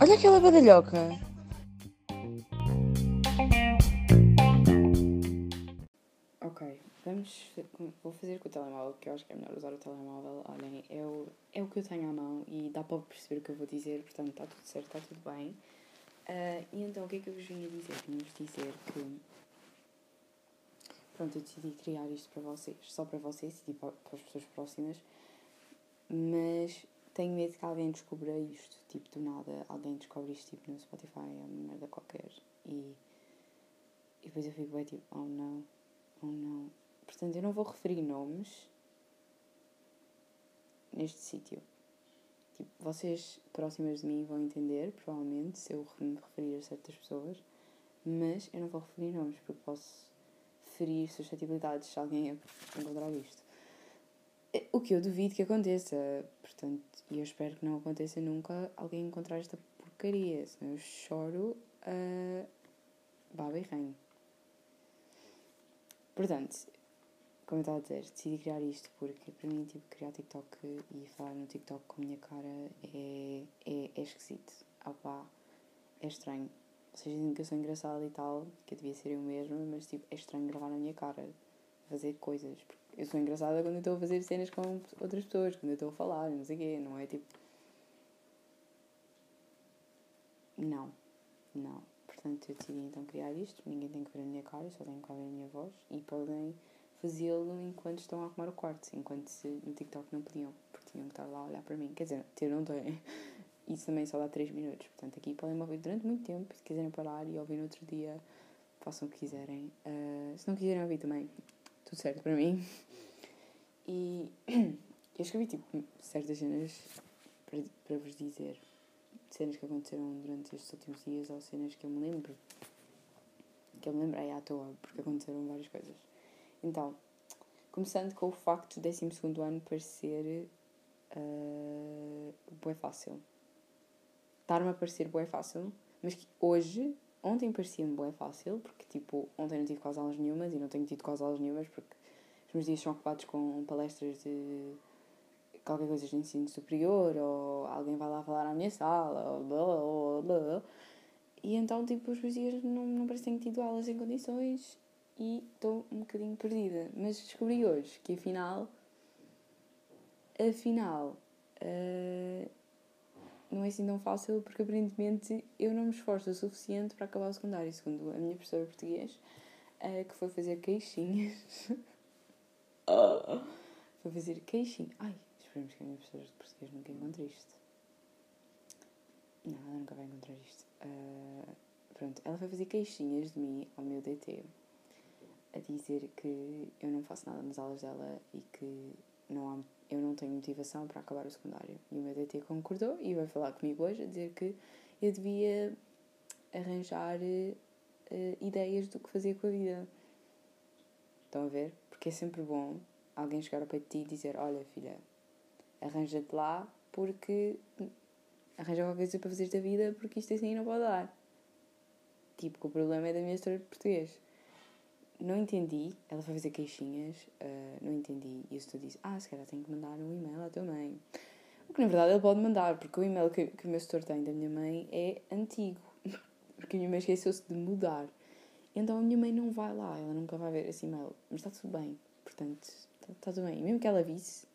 Olha aquela badalhoca. Ok, vamos. Vou fazer com o telemóvel, porque eu acho que é melhor usar o telemóvel. Olhem, é o, é o que eu tenho à mão e dá para perceber o que eu vou dizer, portanto está tudo certo, está tudo bem. Uh, e então, o que é que eu vos vim a dizer? Vim-vos dizer que. Pronto, eu decidi criar isto para vocês, só para vocês e para as pessoas próximas, mas tenho medo que alguém descubra isto, tipo, do nada, alguém descobre isto, tipo, no Spotify, é uma merda qualquer, e, e depois eu fico bem, tipo, oh não, oh não. Portanto, eu não vou referir nomes neste sítio. Tipo, vocês próximas de mim vão entender, provavelmente, se eu me referir a certas pessoas, mas eu não vou referir nomes, porque posso ferir suscetibilidades se alguém encontrar isto. O que eu duvido que aconteça, portanto, e eu espero que não aconteça nunca alguém encontrar esta porcaria, senão eu choro a baba e ranho. Portanto, como eu estava a dizer, decidi criar isto porque para mim, tipo, criar TikTok e falar no TikTok com a minha cara é, é, é esquisito. Ah pá, é estranho. Vocês dizem que eu sou engraçada e tal, que eu devia ser eu mesma, mas tipo, é estranho gravar na minha cara, fazer coisas. Eu sou engraçada quando estou a fazer cenas com outras pessoas, quando estou a falar, não sei o quê, não é tipo. Não, não. Portanto, eu decidi então criar isto. Ninguém tem que ver a minha cara, só tem que ver a minha voz. E podem fazê-lo enquanto estão a arrumar o quarto, enquanto se, no TikTok não podiam, porque tinham que estar lá a olhar para mim. Quer dizer, ter não tem. Isso também só dá 3 minutos. Portanto, aqui podem me ouvir durante muito tempo. Se quiserem parar e ouvir no outro dia, façam o que quiserem. Uh, se não quiserem ouvir também, tudo certo para mim. E eu escrevi tipo certas cenas para, para vos dizer. Cenas que aconteceram durante estes últimos dias ou cenas que eu me lembro. Que eu me lembrei à toa, porque aconteceram várias coisas. Então, começando com o facto do 12 ano parecer uh, bué fácil. Estar-me a parecer bué fácil, mas que hoje, ontem parecia-me bué fácil, porque tipo, ontem não tive quase aulas nenhumas e não tenho tido quase aulas nenhumas porque os meus dias são ocupados com palestras de qualquer coisa de ensino superior, ou alguém vai lá falar à minha sala, ou blá blá blá blá. E então, tipo, os meus dias não, não parecem tido aulas em condições e estou um bocadinho perdida. Mas descobri hoje que afinal, afinal, uh, não é assim tão fácil porque aparentemente eu não me esforço o suficiente para acabar o secundário, segundo a minha professora de português, uh, que foi fazer queixinhas. Foi fazer queixinho. Ai, esperemos que a minha professora de português nunca encontre isto. Não, ela nunca vai encontrar isto. Uh, pronto, ela foi fazer queixinhas de mim ao meu DT a dizer que eu não faço nada nas aulas dela e que não há, eu não tenho motivação para acabar o secundário. E o meu DT concordou e vai falar comigo hoje a dizer que eu devia arranjar uh, ideias do que fazer com a vida. Estão a ver? Porque é sempre bom alguém chegar ao peito de ti e dizer: Olha, filha, arranja-te lá porque. Arranja qualquer coisa para fazer da vida porque isto assim não pode dar. Tipo, que o problema é da minha história de português. Não entendi, ela foi fazer queixinhas, uh, não entendi. E o senhor disse: Ah, se calhar tenho que mandar um e-mail à tua mãe. O que na verdade ele pode mandar, porque o e-mail que, que o meu setor tem da minha mãe é antigo. porque a minha mãe esqueceu-se de mudar. Então a minha mãe não vai lá, ela nunca vai ver esse e-mail. Mas está tudo bem. Portanto, está, tudo bem. E mesmo que ela visse,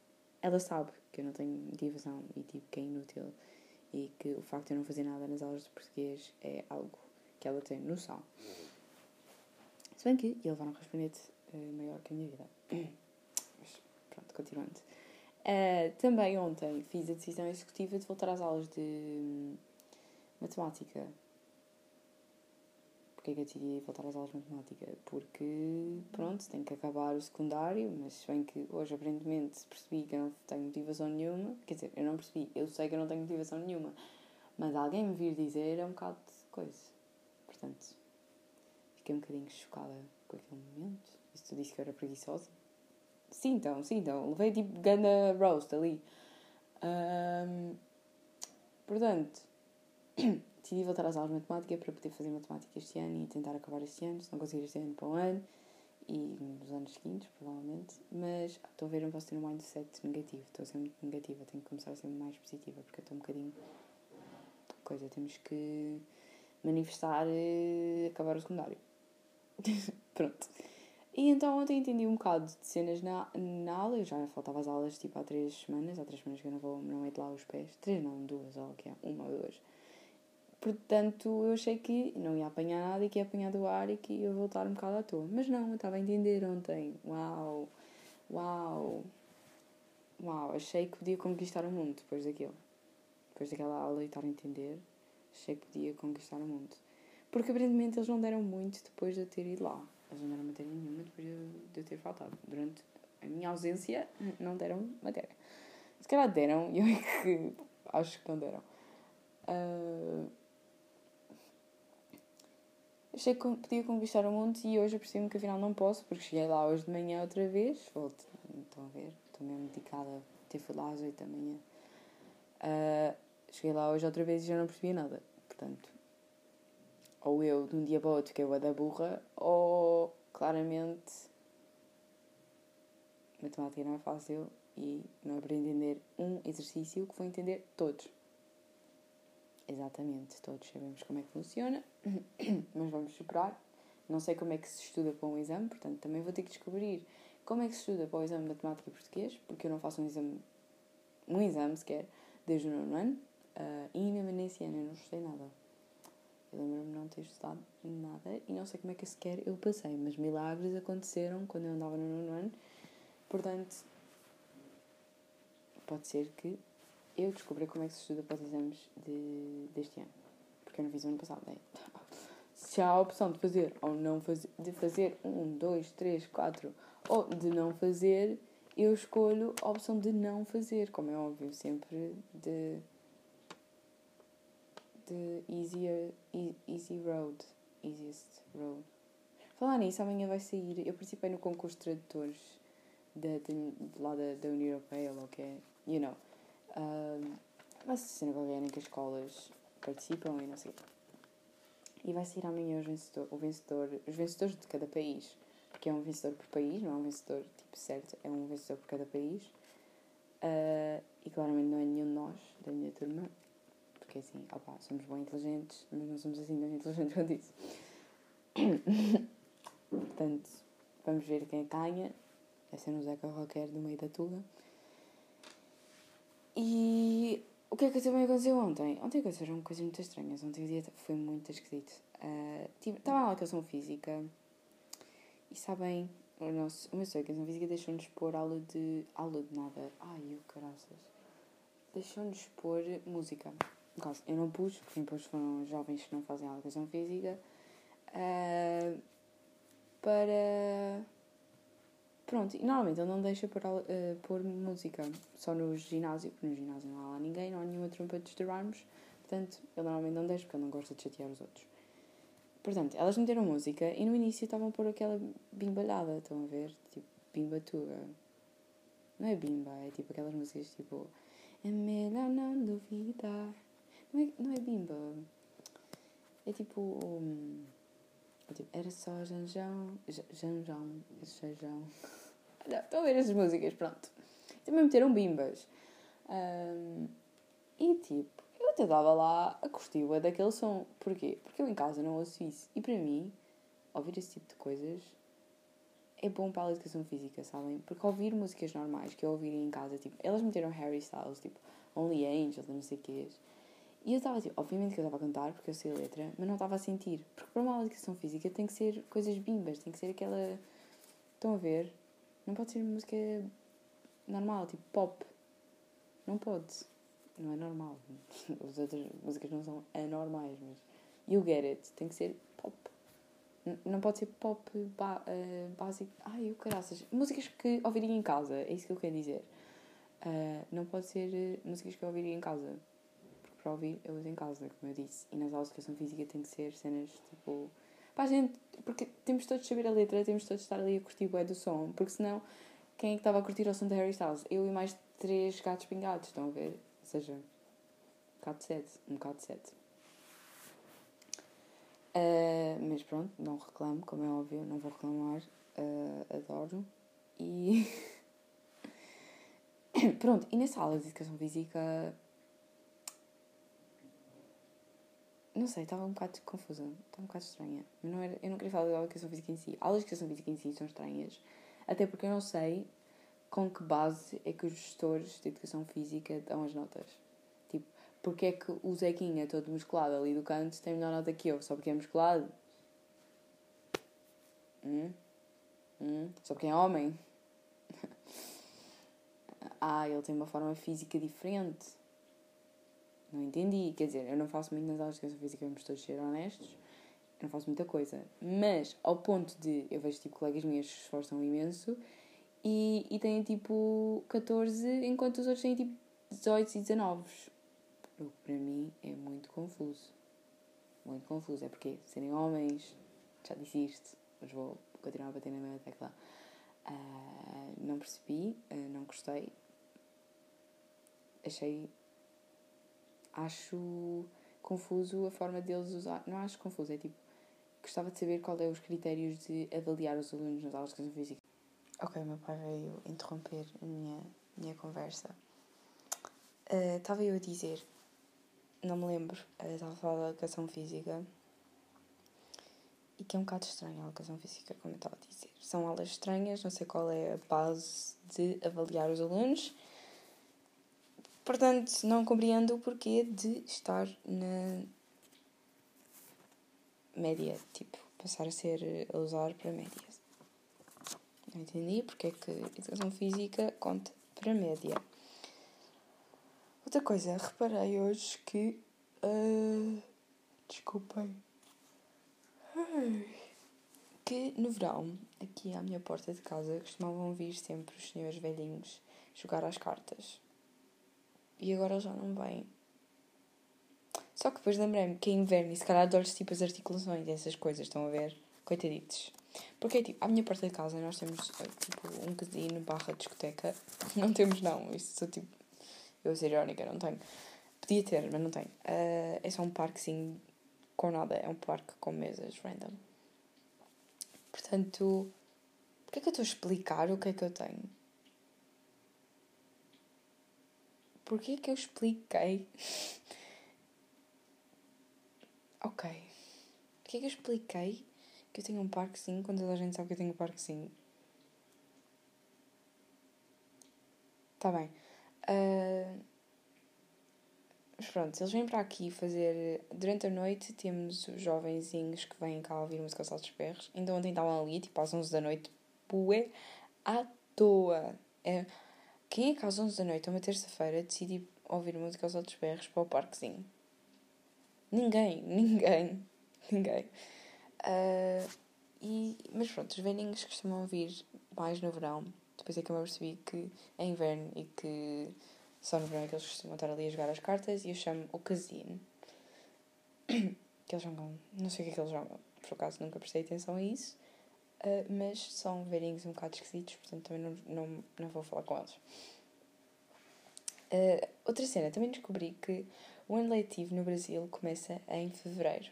ela sabe que eu não tenho motivação e tipo que é inútil. E que o facto de eu não fazer nada nas aulas de português é algo que ela tem noção. Se bem que ia levar um raspanete uh, maior que a minha vida. Mas pronto, continuando. Uh, também ontem fiz a decisão executiva de voltar às aulas de hum, matemática Porquê é que eu decidi voltar às aulas de matemática? Porque, pronto, tenho que acabar o secundário, mas se bem que hoje aparentemente percebi que eu não tenho motivação nenhuma, quer dizer, eu não percebi, eu sei que eu não tenho motivação nenhuma, mas alguém me vir dizer é um bocado de coisa. Portanto, fiquei um bocadinho chocada com aquele momento. Se tu disse que eu era preguiçosa? Sim, então, sim, então. Levei tipo ganda roast ali. Um, portanto, decidi voltar às aulas de matemática para poder fazer matemática este ano e tentar acabar este ano, se não conseguir este ano para o ano. e nos anos seguintes, provavelmente, mas estou a ver, não posso ter um mindset negativo, estou a ser muito negativa, tenho que começar a ser mais positiva, porque estou um bocadinho. coisa, temos que manifestar e acabar o secundário. Pronto. E então ontem entendi um bocado de cenas na, na aula, eu já faltava as aulas tipo há três semanas, há três semanas que eu não vou, não meto lá os pés, três não, duas, ou que é, uma ou duas. Portanto, eu achei que não ia apanhar nada e que ia apanhar do ar e que ia voltar um bocado à toa. Mas não, eu estava a entender ontem. Uau! Uau! Uau! Achei que podia conquistar o mundo depois daquilo. Depois daquela aula e estar a entender, achei que podia conquistar o mundo. Porque aparentemente eles não deram muito depois de eu ter ido lá. Eles não deram matéria nenhuma depois de eu ter faltado. Durante a minha ausência, não deram matéria. Se calhar deram, eu é que acho que não deram. Uh, Achei que podia conquistar o mundo e hoje eu percebo que afinal não posso, porque cheguei lá hoje de manhã outra vez. Volto, estão a ver? Estou mesmo dedicada. Até fui lá às 8 da manhã. Uh, cheguei lá hoje outra vez e já não percebi nada. Portanto, ou eu de um dia para o outro fiquei a da burra, ou claramente matemática não é fácil e não é para entender um exercício que vou entender todos. Exatamente, todos sabemos como é que funciona, mas vamos superar. Não sei como é que se estuda para um exame, portanto também vou ter que descobrir como é que se estuda para o exame de matemática e português, porque eu não faço um exame, um exame sequer, desde o nono ano, uh, e mesmo nesse ano eu não estudei nada. Eu lembro-me não ter estudado nada e não sei como é que sequer eu passei, mas milagres aconteceram quando eu andava no nono ano, portanto, pode ser que eu descobri como é que se estuda para os exames de, deste ano. Porque eu não fiz o ano passado, né? Se há a opção de fazer ou não fazer, de fazer um, dois, três, quatro, ou de não fazer, eu escolho a opção de não fazer, como é óbvio, sempre de. De easier, easy road. Easiest road. Falar nisso, amanhã vai sair. Eu participei no concurso de tradutores de, de, lá da, da União Europeia, ou que é, you know. Uh, vai ser cena qualquer em que as escolas participam e não sei E vai sair amanhã os vencedor, o vencedor, os vencedores de cada país. Porque é um vencedor por país, não é um vencedor tipo certo, é um vencedor por cada país. Uh, e claramente não é nenhum de nós, da minha turma. Porque assim, opa, somos bem inteligentes, mas não somos assim tão inteligentes quanto isso. Portanto, vamos ver quem ganha. Vai ser um Zeca qualquer do meio da Tuga. E o que é que também aconteceu ontem? Ontem aconteceram coisas muito estranhas. Ontem o dia foi muito esquisito. Uh, estava na educação física e sabem, o, nosso, o meu senhor de educação física deixou-nos pôr aula de. aula de nada. Ai, eu caraças. Deixou-nos pôr música. No caso, eu não pus, porque depois foram jovens que não fazem educação física. Uh, para Pronto, e normalmente ele não deixa pôr, uh, pôr música só no ginásio, porque no ginásio não há lá ninguém, não há nenhuma trompa de estourarmos, portanto ele normalmente não deixa porque ele não gosta de chatear os outros. Portanto, elas meteram música e no início estavam a pôr aquela bimbalhada, estão a ver? Tipo, bimba tuga. Não é bimba, é tipo aquelas músicas tipo. É melhor não duvidar. Não é, não é bimba. É tipo. Um, é tipo, era só Janjão. Janjão. Janjão. Estão a ver essas músicas, pronto. Também meteram bimbas. Um, e tipo, eu até dava lá a curtir daquele som. Porquê? Porque eu em casa não ouço isso. E para mim, ouvir esse tipo de coisas é bom para a educação física, sabem? Porque ouvir músicas normais que eu ouviria em casa, tipo, elas meteram Harry Styles, tipo, Only Angels, não sei o que E eu estava tipo, obviamente que eu estava a cantar porque eu sei a letra, mas não estava a sentir. Porque para uma educação física tem que ser coisas bimbas, tem que ser aquela. Estão a ver? Não pode ser música normal, tipo pop. Não pode. Não é normal. As outras músicas não são anormais, mas. You get it. Tem que ser pop. não pode ser pop uh, básico. Ai, o caraças. Músicas que ouviria em casa, é isso que eu quero dizer. Uh, não pode ser uh, músicas que eu ouviria em casa. Para ouvir eu uso em casa, como eu disse. E nas aulas de educação física tem que ser cenas tipo a gente, porque temos todos de saber a letra, temos todos de estar ali a curtir o do som, porque senão, quem é que estava a curtir o som de Harry Styles? Eu e mais três gatos pingados, estão a ver? Ou seja, um bocado de sete, um bocado de sete. Uh, mas pronto, não reclamo, como é óbvio, não vou reclamar. uh, adoro. E. Pronto, e nessa aula de educação física. Não sei, estava um bocado confusa, estava um bocado estranha. Não era, eu não queria falar da educação física em si. Aulas de educação física em si são estranhas, até porque eu não sei com que base é que os gestores de educação física dão as notas. Tipo, porque é que o Zequinha, todo musculado ali do canto, tem melhor nota que eu? Só porque é musculado? Hum? Hum? Só porque é homem? ah, ele tem uma forma física diferente. Não entendi. Quer dizer, eu não faço muito nas aulas de educação física, vamos todos ser honestos. Eu não faço muita coisa. Mas, ao ponto de eu vejo tipo colegas meus que esforçam imenso e, e têm tipo 14, enquanto os outros têm tipo 18 e 19. O que para mim é muito confuso. Muito confuso. É porque serem homens, já disse isto, mas vou continuar a bater na mesma tecla. Uh, não percebi, uh, não gostei. Achei. Acho confuso a forma deles usar. Não acho confuso, é tipo. Gostava de saber qual é os critérios de avaliar os alunos nas aulas de educação física. Ok, meu pai veio interromper a minha, minha conversa. Uh, estava eu a dizer, não me lembro, uh, estava a falar da educação física e que é um bocado estranha a educação física, como eu estava a dizer. São aulas estranhas, não sei qual é a base de avaliar os alunos. Portanto, não compreendo o porquê de estar na média, tipo, passar a ser a usar para média. Não entendi porque é que educação física conta para média. Outra coisa, reparei hoje que. Uh, desculpem. Que no verão, aqui à minha porta de casa, costumavam vir sempre os senhores velhinhos jogar às cartas. E agora já não vêm. Só que depois lembrei-me que é inverno e se calhar dores tipo as articulações e essas coisas, estão a ver? Coitaditos. Porque, tipo, à minha porta de casa nós temos, eh, tipo, um casino barra discoteca. Não temos, não. Isso sou, tipo... Eu vou ser irónica, não tenho. Podia ter, mas não tenho. Uh, é só um parquezinho com nada. É um parque com mesas random. Portanto... Porquê é que eu estou a explicar o que é que eu tenho? Porquê é que eu expliquei... ok. Porquê é que eu expliquei que eu tenho um parquezinho quando toda a gente sabe que eu tenho um parquezinho. Tá bem. Uh... Mas pronto, eles vêm para aqui fazer. Durante a noite temos os jovenzinhos que vêm cá ouvir música aos altos berros. Então ontem estavam ali, tipo às 11 da noite, bué, à toa. É... Quem é que às 11 da noite, uma terça-feira, decide ouvir música aos altos berros para o parquezinho? Ninguém, ninguém, ninguém. Uh, e, mas pronto, os velhinhos costumam vir mais no verão. Depois é que eu me percebi que é inverno e que só no verão é que eles costumam estar ali a jogar as cartas e eu chamo o casino. que eles jogam, não sei o que é que eles jogam, por acaso nunca prestei atenção a isso. Uh, mas são velhinhos um bocado esquisitos, portanto também não, não, não vou falar com eles. Uh, outra cena, também descobri que o ano letivo no Brasil começa em fevereiro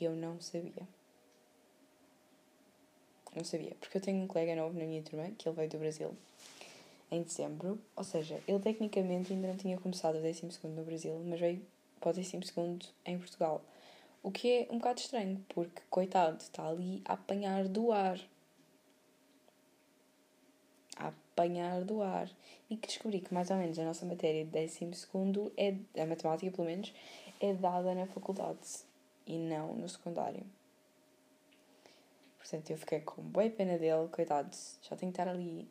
e eu não sabia. Não sabia, porque eu tenho um colega novo na minha turma, que ele veio do Brasil em dezembro, ou seja, ele tecnicamente ainda não tinha começado o 12 no Brasil, mas veio para o 12 em Portugal. O que é um bocado estranho, porque, coitado, está ali a apanhar do ar. A apanhar do ar. E que descobri que mais ou menos a nossa matéria de 12 é, a matemática pelo menos, é dada na faculdade e não no secundário. Portanto, eu fiquei com boa pena dele, coitado, já tenho que estar ali.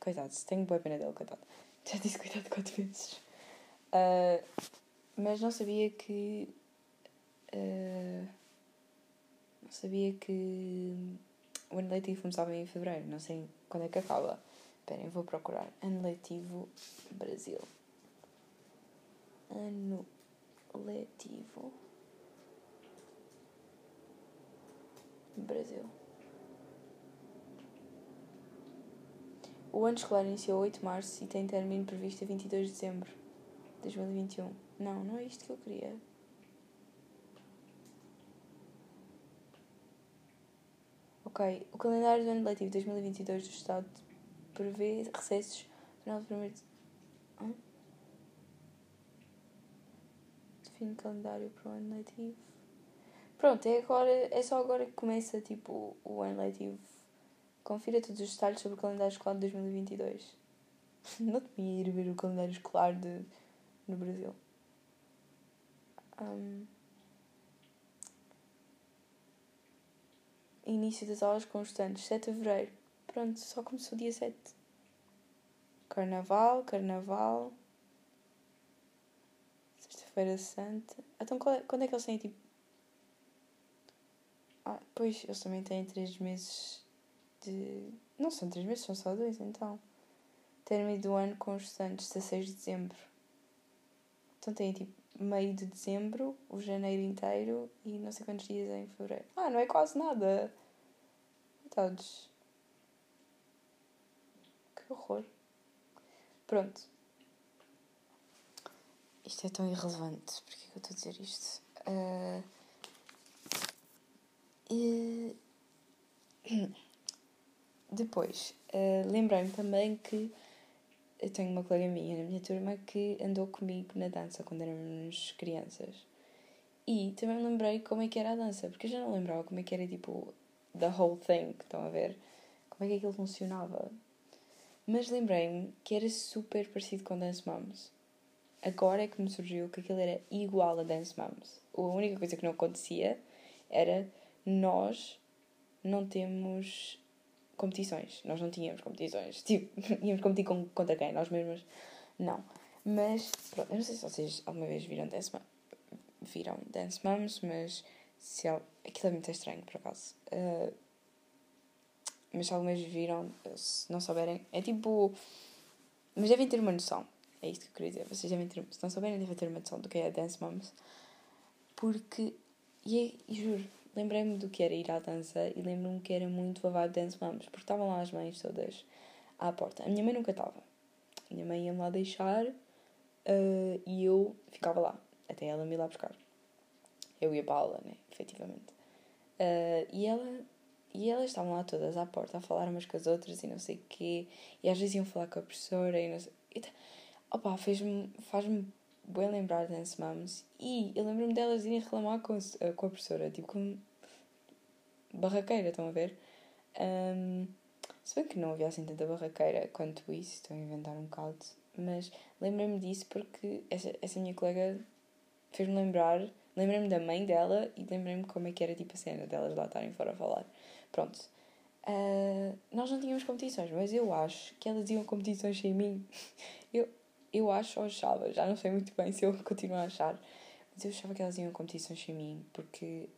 Coitado, tenho boa pena dele, coitado. Já disse coitado quatro vezes. Uh, mas não sabia que. Uh, não sabia que o ano letivo começava em fevereiro, não sei quando é que acaba. Esperem, vou procurar. Ano letivo Brasil. Ano letivo Brasil. O ano escolar iniciou 8 de março e tem término previsto a 22 de dezembro de 2021. Não, não é isto que eu queria. Ok, o calendário do ano letivo 2022 do Estado prevê recessos no final do primeiro. Hã? Define calendário para o ano letivo. Pronto, é, agora, é só agora que começa tipo, o ano letivo. Confira todos os detalhes sobre o calendário escolar de 2022. Não devia ir ver o calendário escolar de, no Brasil. Um, início das aulas constantes, 7 de Fevereiro. Pronto, só começou dia 7. Carnaval, Carnaval. Sexta-feira Santa. Então é, quando é que eles têm tipo. Ah, pois, eles também têm 3 meses de. Não são 3 meses, são só 2 então. Término do ano constantes, 16 de dezembro. Então tem tipo meio de dezembro, o janeiro inteiro e não sei quantos dias em fevereiro. Ah, não é quase nada. Coitados. Que horror. Pronto. Isto é tão irrelevante. Porquê que eu estou a dizer isto? Uh... E... Depois, uh, lembrei-me também que eu tenho uma colega minha na minha turma que andou comigo na dança quando éramos crianças. E também me lembrei como é que era a dança, porque eu já não lembrava como é que era tipo the whole thing, estão a ver? Como é que aquilo funcionava. Mas lembrei-me que era super parecido com Dance Moms. Agora é que me surgiu que aquilo era igual a Dance Moms. A única coisa que não acontecia era nós não temos competições. Nós não tínhamos competições. Tipo, íamos competir com, contra quem? Nós mesmos? Não. Mas, pronto, eu não sei se vocês alguma vez viram Dance, viram Dance Moms, mas se aquilo é muito estranho, por acaso. Uh, mas se alguma vez viram, se não souberem, é tipo. Mas devem ter uma noção. É isto que eu queria dizer. Vocês devem ter. Se não souberem, devem ter uma noção do que é Dance Moms. Porque. E, é, e juro, lembrei-me do que era ir à dança e lembro-me que era muito a vibe Dance Moms, porque estavam lá as mães todas à porta. A minha mãe nunca estava. A minha mãe ia-me lá deixar uh, e eu ficava lá, até ela me ir lá buscar. Eu para a aula, né? Efetivamente. Uh, e ela e elas estavam lá todas à porta a falar umas com as outras e não sei o quê. E às vezes iam falar com a professora e não sei. E, opa, fez-me, faz-me bem lembrar Dance Moms. E eu lembro-me delas irem reclamar com, a, com a professora, tipo como barraqueira, estão a ver? Um, se bem que não havia assim tanta barraqueira quanto isso, estou a inventar um bocado. Mas lembrei-me disso porque essa, essa minha colega fez-me lembrar, lembrei-me da mãe dela e lembrei-me como é que era tipo a cena delas lá estarem fora a falar. Pronto. Uh, nós não tínhamos competições, mas eu acho que elas iam competições sem mim. Eu, eu acho ou achava, já não sei muito bem se eu continuo a achar, mas eu achava que elas iam competições sem mim, porque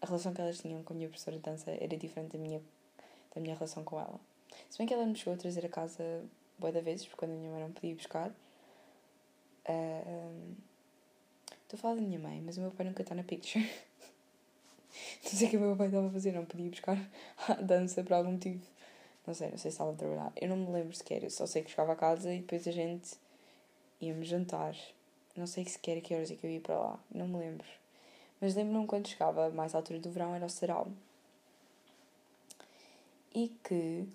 a relação que elas tinham com a minha professora de dança era diferente da minha, da minha relação com ela. Se bem que ela me chegou a trazer a casa boa da vezes, porque quando a minha mãe não podia buscar. Uh, estou a falar da minha mãe, mas o meu pai nunca está na picture. não sei o que o meu pai estava a fazer, não podia buscar a dança por algum motivo. Não sei, não sei se estava a trabalhar. Eu não me lembro sequer, eu só sei que chegava a casa e depois a gente íamos jantar. Não sei sequer a que horas é que eu ia para lá, não me lembro. Mas lembro-me quando chegava, mais à altura do verão, era o sarau. E que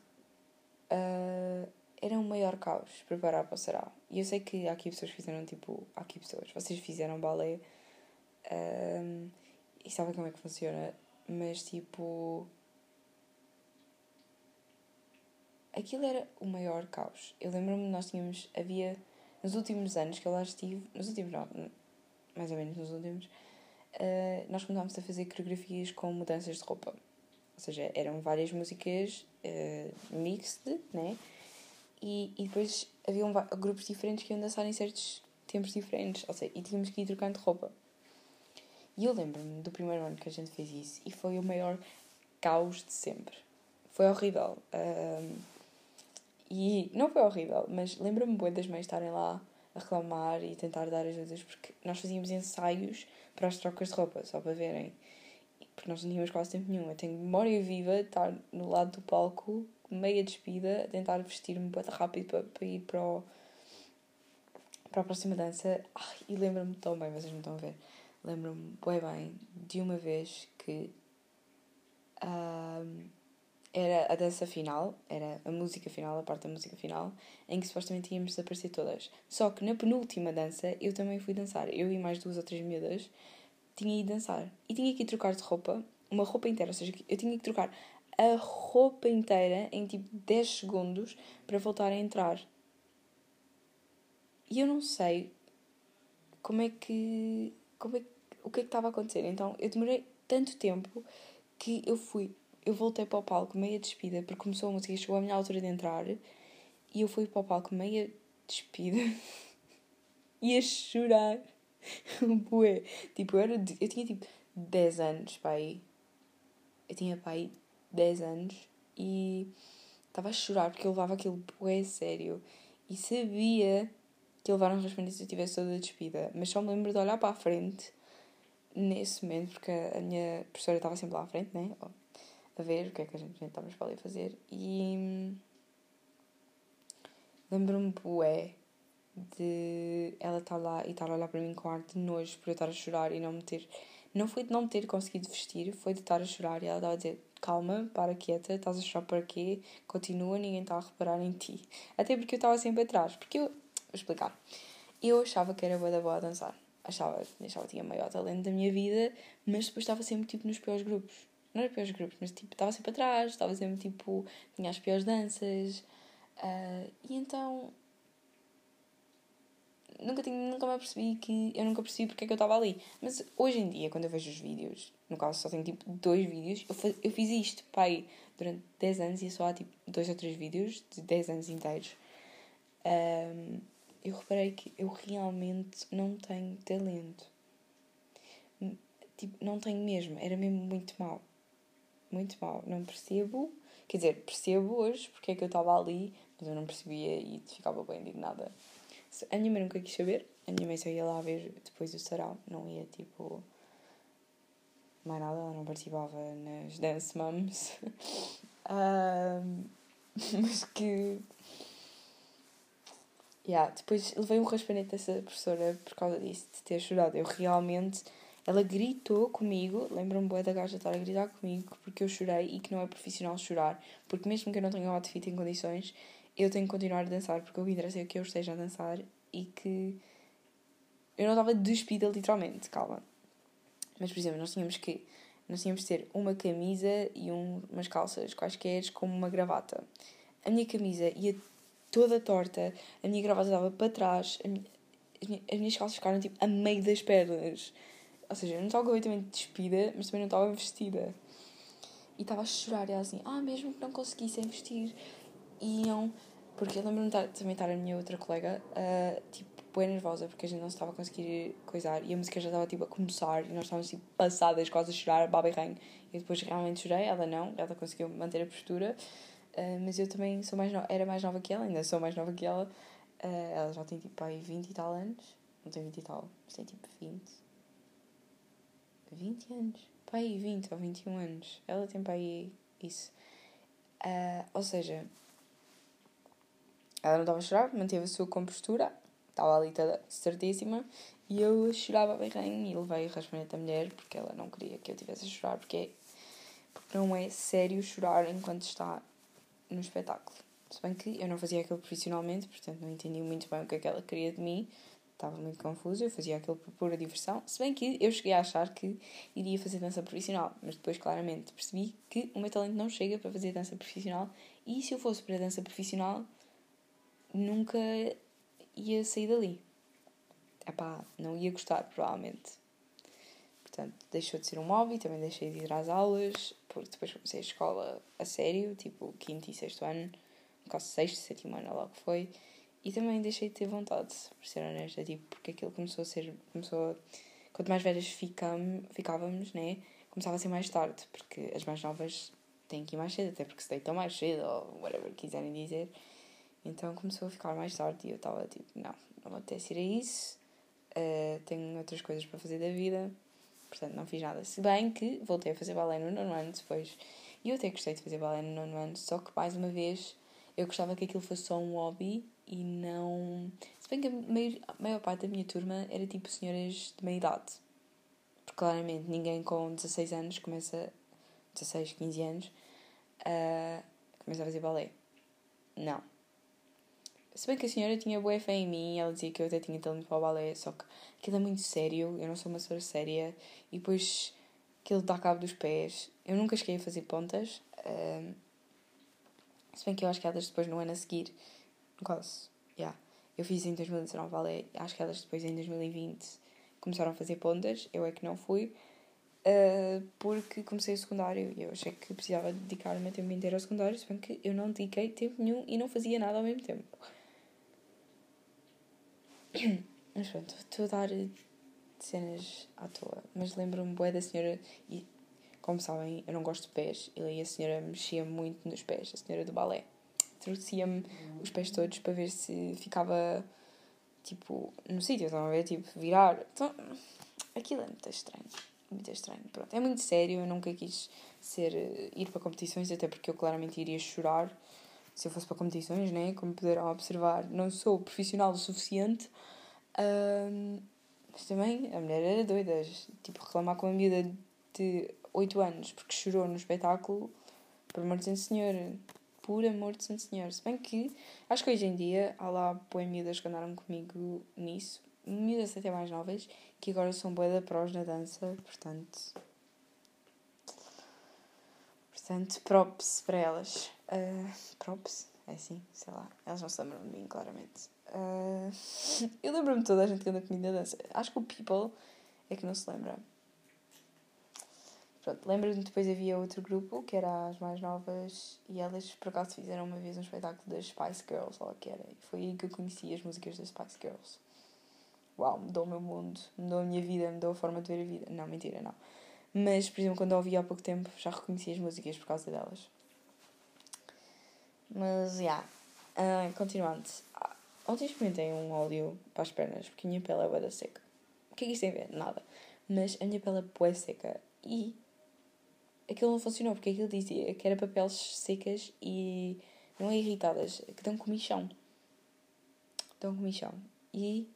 uh, era um maior caos preparar para o sarau. E eu sei que há aqui pessoas que fizeram tipo. Há aqui pessoas, vocês fizeram balé. Um, e sabem como é que funciona, mas tipo. Aquilo era o maior caos. Eu lembro-me nós tínhamos. Havia. Nos últimos anos que eu lá estive. Nos últimos, não. Mais ou menos nos últimos. Uh, nós começámos a fazer coreografias com mudanças de roupa. Ou seja, eram várias músicas uh, mixed, né? E, e depois haviam grupos diferentes que iam dançar em certos tempos diferentes. Ou seja, e tínhamos que ir trocando de roupa. E eu lembro-me do primeiro ano que a gente fez isso e foi o maior caos de sempre. Foi horrível. Um, e não foi horrível, mas lembro-me bem das mães estarem lá a reclamar e tentar dar ajudas porque nós fazíamos ensaios para as trocas de roupa, só para verem. Porque nós não tínhamos quase tempo nenhum. Eu tenho memória viva de estar no lado do palco, meia despida, a tentar vestir-me muito rápido para, para ir para, o, para a próxima dança. Ai, e lembro-me tão bem, vocês não estão a ver Lembro-me bem bem de uma vez que um, era a dança final, era a música final, a parte da música final, em que supostamente íamos desaparecer todas. Só que na penúltima dança eu também fui dançar. Eu e mais duas ou três miúdas tinha ido dançar. E tinha que ir trocar de roupa, uma roupa inteira, ou seja, eu tinha que trocar a roupa inteira em tipo 10 segundos para voltar a entrar. E eu não sei como é que. Como é, o que é que estava a acontecer. Então eu demorei tanto tempo que eu fui eu voltei para o palco meia despida, porque começou a música e chegou a minha altura de entrar, e eu fui para o palco meia despida e a chorar. Bué. Tipo, eu, era, eu tinha tipo 10 anos, pai. Eu tinha pai 10 anos e estava a chorar porque eu levava aquilo bué sério e sabia que levar um raspanete se eu tivesse toda despida, mas só me lembro de olhar para a frente nesse momento, porque a minha professora estava sempre lá à frente, né? A ver o que é que a gente estávamos para ali fazer e lembro-me bué de ela estar lá e estar a olhar para mim com ar de nojo por eu estar a chorar e não me ter não foi de não me ter conseguido vestir foi de estar a chorar e ela estava a dizer calma, para quieta, estás a chorar para quê? Continua, ninguém está a reparar em ti. Até porque eu estava sempre atrás. Porque eu. Vou explicar. Eu achava que era boa da boa a dançar. Achava, achava que tinha o maior talento da minha vida, mas depois estava sempre tipo nos piores grupos não era piores grupos, mas tipo, estava sempre atrás, estava sempre tipo, tinha as piores danças. Uh, e então nunca, tinha, nunca me apercebi que eu nunca percebi porque é que eu estava ali. Mas hoje em dia, quando eu vejo os vídeos, no caso só tenho tipo dois vídeos, eu, faz, eu fiz isto, pai, durante 10 anos e só há tipo dois ou três vídeos de 10 anos inteiros. Um, eu reparei que eu realmente não tenho talento. Tipo, não tenho mesmo, era mesmo muito mal muito mal. Não percebo, quer dizer, percebo hoje porque é que eu estava ali, mas eu não percebia e ficava bem indignada. A minha mãe nunca quis saber, a minha mãe só ia lá ver depois do sarau, não ia tipo. mais nada, ela não participava nas Dance Moms. um, mas que. Yeah, depois levei um raspanete dessa professora por causa disso, de ter chorado. Eu realmente ela gritou comigo, lembro-me boa da gaja estar a gritar comigo porque eu chorei e que não é profissional chorar, porque mesmo que eu não tenha o outfit em condições, eu tenho que continuar a dançar, porque o que interessa é que eu esteja a dançar e que eu não estava despida literalmente, calma. Mas, por exemplo, nós tínhamos que nós tínhamos de ter uma camisa e um, umas calças quaisquer com uma gravata. A minha camisa ia toda torta, a minha gravata estava para trás, minha, as, minhas, as minhas calças ficaram tipo a meio das pernas. Ou seja, eu não estava completamente despida, mas também não estava vestida. E estava a chorar, e ela assim, ah, mesmo que não conseguissem vestir, iam. Porque eu lembro-me também estar a minha outra colega, uh, tipo, bem nervosa, porque a gente não estava a conseguir coisar, e a música já estava, tipo, a começar, e nós estávamos, tipo, passadas, quase a chorar, baba e ranho. E depois realmente chorei, ela não, ela conseguiu manter a postura, uh, mas eu também sou mais no... era mais nova que ela, ainda sou mais nova que ela. Uh, ela já tem, tipo, aí 20 e tal anos, não tem 20 e tal, mas tem, tipo, 20 20 anos. Pai, 20 ou 21 anos. Ela tem pai isso. Uh, ou seja, ela não estava a chorar, manteve a sua compostura, estava ali toda certíssima, e eu chorava bem e levei o raspanete à mulher porque ela não queria que eu tivesse a chorar, porque, é, porque não é sério chorar enquanto está no espetáculo. Se bem que eu não fazia aquilo profissionalmente, portanto não entendi muito bem o que é que ela queria de mim, estava muito confuso, eu fazia aquilo por pura diversão, se bem que eu cheguei a achar que iria fazer dança profissional, mas depois claramente percebi que o meu talento não chega para fazer dança profissional e se eu fosse para dança profissional nunca ia sair dali. Epá, não ia gostar, provavelmente. Portanto, deixou de ser um hobby, também deixei de ir às aulas, porque depois comecei a escola a sério, tipo quinto e sexto ano, no caso sexto, sétimo ano, logo foi, e também deixei de ter vontade, por ser honesta, tipo, porque aquilo começou a ser. Começou a, quanto mais velhas ficam, ficávamos, né? Começava a ser mais tarde, porque as mais novas têm que ir mais cedo, até porque se deitam mais cedo, ou whatever quiserem dizer. Então começou a ficar mais tarde e eu estava tipo, não, não me apetece ir a isso, uh, tenho outras coisas para fazer da vida, portanto não fiz nada. Se bem que voltei a fazer balé no nono ano depois, e eu até gostei de fazer balé no nono ano, só que mais uma vez eu gostava que aquilo fosse só um hobby e não. Se bem que a maior, a maior parte da minha turma era tipo senhoras de meia idade. Porque claramente ninguém com 16 anos começa. 16, 15 anos. uh, comecei a fazer balé. Não. Se bem que a senhora tinha boa fé em mim, ela dizia que eu até tinha talento para o balé, só que aquilo é muito sério, eu não sou uma pessoa séria, e depois aquilo dá cabo dos pés. Eu nunca cheguei a fazer pontas, uh, se bem que eu acho que elas depois no ano a seguir, no caso, yeah, eu fiz em 2019 balé, acho que elas depois em 2020 começaram a fazer pontas, eu é que não fui, uh, porque comecei o secundário e eu achei que precisava dedicar o meu tempo inteiro ao secundário, se bem que eu não dediquei tempo nenhum e não fazia nada ao mesmo tempo. Mas pronto, estou a dar cenas à toa. Mas lembro-me boa da senhora, e como sabem, eu não gosto de pés, e a senhora mexia muito nos pés, a senhora do balé. Torcia-me os pés todos para ver se ficava tipo no sítio, estão a ver? Tipo, virar. Então, aquilo é muito estranho. Muito estranho. Pronto, é muito sério, eu nunca quis ser, ir para competições, até porque eu claramente iria chorar se eu fosse para competições, né? Como puderam observar, não sou profissional o suficiente. Um, mas também a mulher era doida. Tipo, reclamar com a miúda de 8 anos porque chorou no espetáculo, por amor de Senhor. Por amor de Santo Senhor. Se bem que acho que hoje em dia há lá boas miúdas que andaram comigo nisso, miúdas até mais novas, que agora são boas da prós na dança, portanto. Portanto, props para elas. Uh, props? É assim, sei lá. Elas não se lembram de mim, claramente. Uh, eu lembro-me toda a gente que anda comigo na dança. Acho que o People é que não se lembra. Pronto, lembro-me depois havia outro grupo que era as mais novas e elas por acaso fizeram uma vez um espetáculo das Spice Girls, ou que era. E foi aí que eu conheci as músicas das Spice Girls. Uau, mudou o meu mundo, mudou a minha vida, mudou a forma de ver a vida. Não, mentira, não. Mas, por exemplo, quando eu ouvi há pouco tempo, já reconheci as músicas por causa delas. Mas, já. Yeah. Uh, continuando. Ah, ontem experimentei um óleo para as pernas, porque a minha pele é bué seca. O que é que isto tem a ver? Nada. Mas a minha pele é bué seca e aquilo não funcionou, porque aquilo dizia que era peles secas e não irritadas, que dão comichão. Dão comichão. E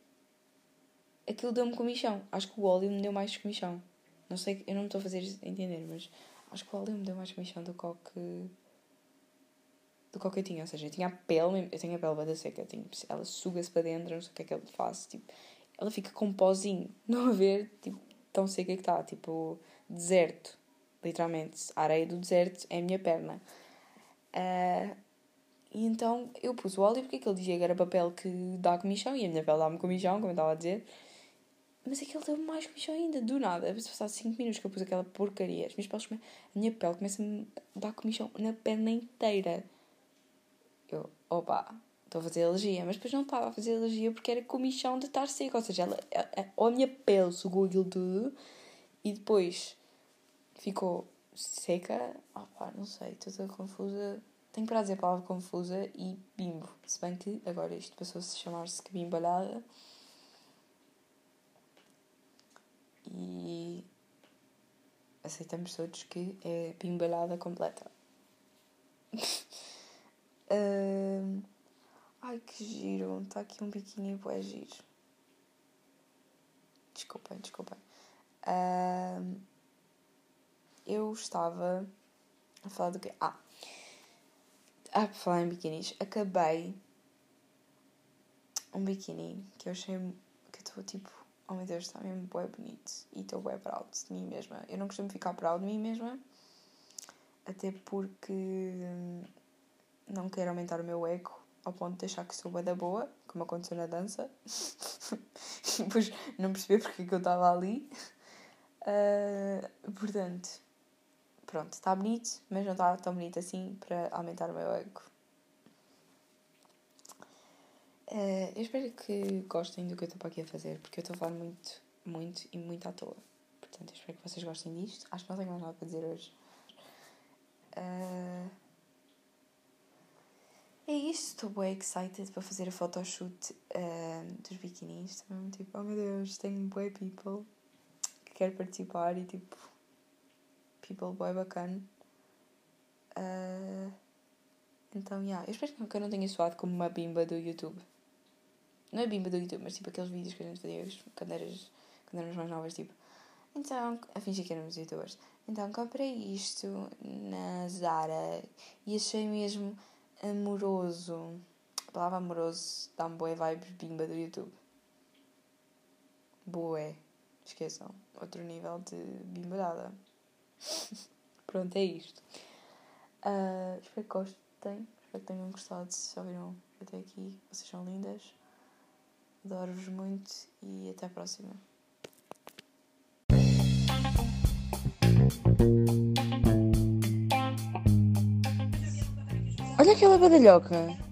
aquilo deu-me comichão. Acho que o óleo me deu mais comichão. Não sei, eu não me estou a fazer entender, mas acho que o óleo me deu mais comichão do que do que eu tinha. Ou seja, eu tinha a pele, eu tenho a pele bada seca, tenho, ela suga-se para dentro, não sei o que é que ela faz. Tipo, ela fica com um pozinho. Não a ver, tipo, tão seca que está, tipo, deserto literalmente, a areia do deserto é a minha perna. Uh, e então eu pus o óleo porque aquele dizia que era papel que dá comichão e a minha pele dá-me comichão, como eu estava a dizer. Mas aquele deu-me mais comichão ainda, do nada. Se passasse 5 minutos que eu pus aquela porcaria, as minhas a minha pele começa a dar comichão na perna inteira. Eu, opa, estou a fazer alergia. Mas depois não estava a fazer alergia porque era comichão de estar seco. Ou seja, ela, a, a, a minha pele sugou aquilo tudo e depois ficou seca. Não sei, estou toda confusa. Tenho para dizer a palavra confusa e bimbo. Se bem que agora isto passou-se a chamar-se que bimbalhada. E aceitamos todos que é bimbalhada completa. uh... Ai que giro, está aqui um biquíni bué giro. Desculpem, desculpem. Uh eu estava a falar do quê? Ah, a falar em biquinis. Acabei um biquíni que eu achei que estou tipo, oh meu Deus, está mesmo bem bonito e estou bem proud de mim mesma. Eu não costumo ficar proud de mim mesma, até porque hum, não quero aumentar o meu ego ao ponto de achar que sou bem da boa, como aconteceu na dança. e depois não perceber porque é que eu estava ali. Uh, portanto, pronto, está bonito, mas não está tão bonito assim para aumentar o meu ego. Uh, eu espero que gostem do que eu estou aqui a fazer, porque eu estou a falar muito, muito e muito à toa. Portanto, eu espero que vocês gostem disto. Acho que não tenho mais nada para dizer hoje. Uh, é isto, estou bem excited para fazer a photoshoot uh, dos biquinis. Estou mesmo tipo, oh meu Deus, tenho bem people que quer participar e tipo people boy bacana. Uh, então, yeah. Eu espero que eu não tenha soado como uma bimba do YouTube. Não é bimba do YouTube, mas tipo aqueles vídeos que a gente fazia quando, eras, quando éramos mais novas, tipo. Então, a fingir que éramos youtubers. Então comprei isto na Zara e achei mesmo amoroso. A palavra amoroso dá-me boa vibes bimba do YouTube. Boé. Esqueçam. Outro nível de bimbadada. Pronto, é isto. Uh, espero que gostem. Espero que tenham gostado. Se ouviram até aqui, vocês são lindas. Adoro-vos muito e até a próxima. Olha aquela badalhoca.